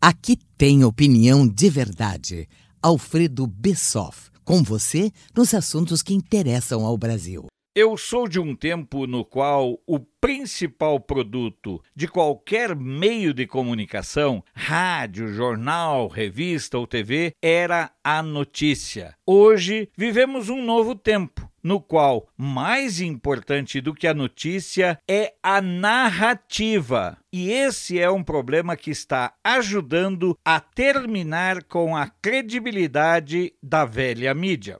Aqui tem opinião de verdade. Alfredo Bessoff, com você nos assuntos que interessam ao Brasil. Eu sou de um tempo no qual o principal produto de qualquer meio de comunicação, rádio, jornal, revista ou TV, era a notícia. Hoje vivemos um novo tempo no qual mais importante do que a notícia é a narrativa. E esse é um problema que está ajudando a terminar com a credibilidade da velha mídia.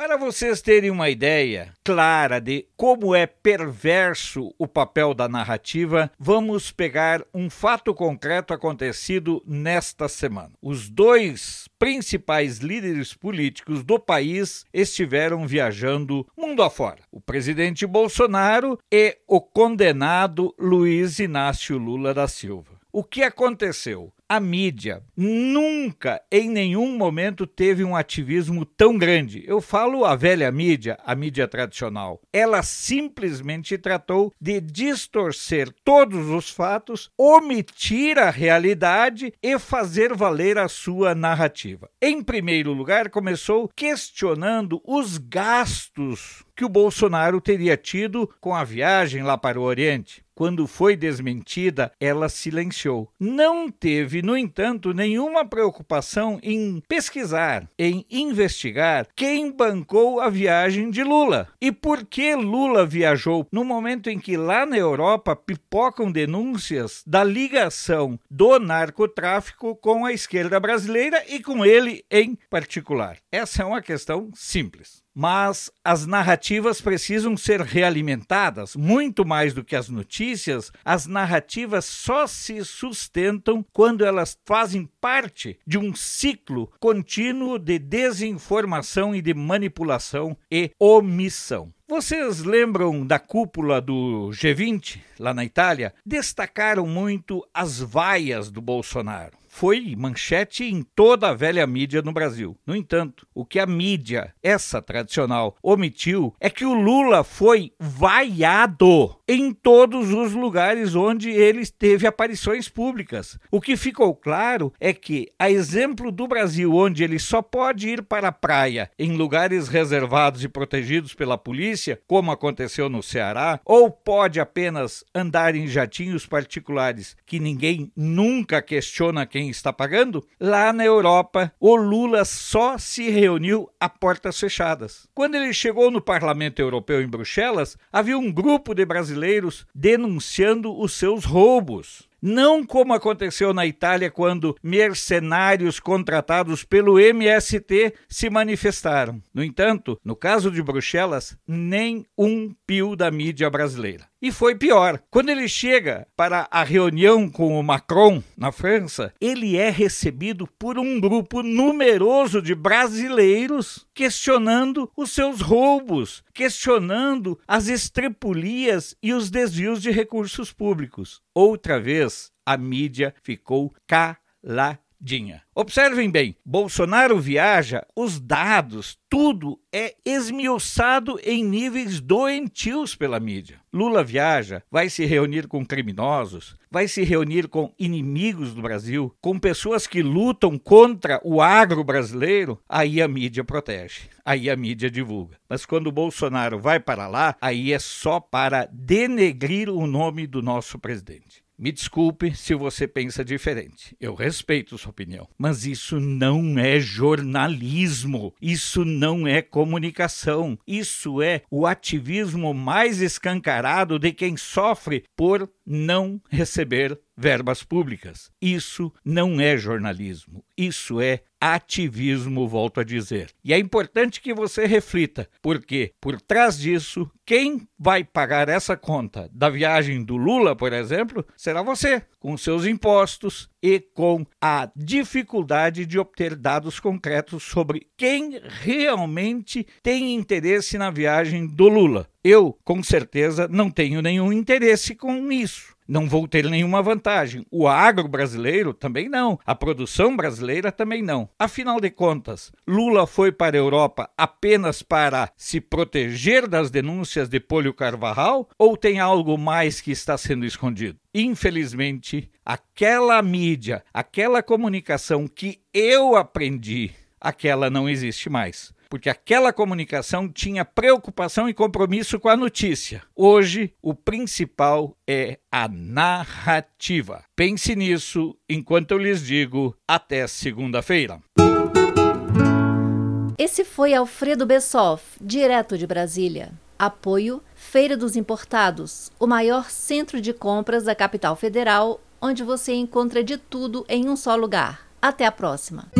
Para vocês terem uma ideia clara de como é perverso o papel da narrativa, vamos pegar um fato concreto acontecido nesta semana. Os dois principais líderes políticos do país estiveram viajando mundo afora: o presidente Bolsonaro e o condenado Luiz Inácio Lula da Silva. O que aconteceu? A mídia nunca, em nenhum momento, teve um ativismo tão grande. Eu falo a velha mídia, a mídia tradicional. Ela simplesmente tratou de distorcer todos os fatos, omitir a realidade e fazer valer a sua narrativa. Em primeiro lugar, começou questionando os gastos que o Bolsonaro teria tido com a viagem lá para o Oriente. Quando foi desmentida, ela silenciou. Não teve, no entanto, nenhuma preocupação em pesquisar, em investigar quem bancou a viagem de Lula e por que Lula viajou no momento em que lá na Europa pipocam denúncias da ligação do narcotráfico com a esquerda brasileira e com ele em particular. Essa é uma questão simples mas as narrativas precisam ser realimentadas. Muito mais do que as notícias, as narrativas só se sustentam quando elas fazem parte de um ciclo contínuo de desinformação e de manipulação e omissão. Vocês lembram da cúpula do G20 lá na Itália? Destacaram muito as vaias do Bolsonaro foi manchete em toda a velha mídia no Brasil. No entanto, o que a mídia, essa tradicional, omitiu é que o Lula foi vaiado em todos os lugares onde ele teve aparições públicas. O que ficou claro é que, a exemplo do Brasil, onde ele só pode ir para a praia em lugares reservados e protegidos pela polícia, como aconteceu no Ceará, ou pode apenas andar em jatinhos particulares que ninguém nunca questiona quem está pagando, lá na Europa, o Lula só se reuniu a portas fechadas. Quando ele chegou no Parlamento Europeu em Bruxelas, havia um grupo de brasileiros denunciando os seus roubos. Não como aconteceu na Itália quando mercenários contratados pelo MST se manifestaram. No entanto, no caso de Bruxelas, nem um pio da mídia brasileira. E foi pior. Quando ele chega para a reunião com o Macron na França, ele é recebido por um grupo numeroso de brasileiros questionando os seus roubos, questionando as estrepulias e os desvios de recursos públicos. Outra vez, a mídia ficou calada Dinha. Observem bem, Bolsonaro viaja, os dados, tudo é esmiuçado em níveis doentios pela mídia. Lula viaja, vai se reunir com criminosos, vai se reunir com inimigos do Brasil, com pessoas que lutam contra o agro brasileiro, aí a mídia protege, aí a mídia divulga. Mas quando Bolsonaro vai para lá, aí é só para denegrir o nome do nosso presidente. Me desculpe se você pensa diferente. Eu respeito sua opinião. Mas isso não é jornalismo. Isso não é comunicação. Isso é o ativismo mais escancarado de quem sofre por não receber verbas públicas. Isso não é jornalismo, isso é ativismo, volto a dizer. E é importante que você reflita, porque por trás disso, quem vai pagar essa conta da viagem do Lula, por exemplo, será você, com seus impostos e com a dificuldade de obter dados concretos sobre quem realmente tem interesse na viagem do Lula. Eu, com certeza, não tenho nenhum interesse com isso não vou ter nenhuma vantagem. O agro brasileiro também não. A produção brasileira também não. Afinal de contas, Lula foi para a Europa apenas para se proteger das denúncias de Polio Carvalhal ou tem algo mais que está sendo escondido? Infelizmente, aquela mídia, aquela comunicação que eu aprendi, aquela não existe mais porque aquela comunicação tinha preocupação e compromisso com a notícia. Hoje, o principal é a narrativa. Pense nisso enquanto eu lhes digo até segunda-feira. Esse foi Alfredo Bessoff, direto de Brasília. Apoio Feira dos Importados, o maior centro de compras da capital federal, onde você encontra de tudo em um só lugar. Até a próxima!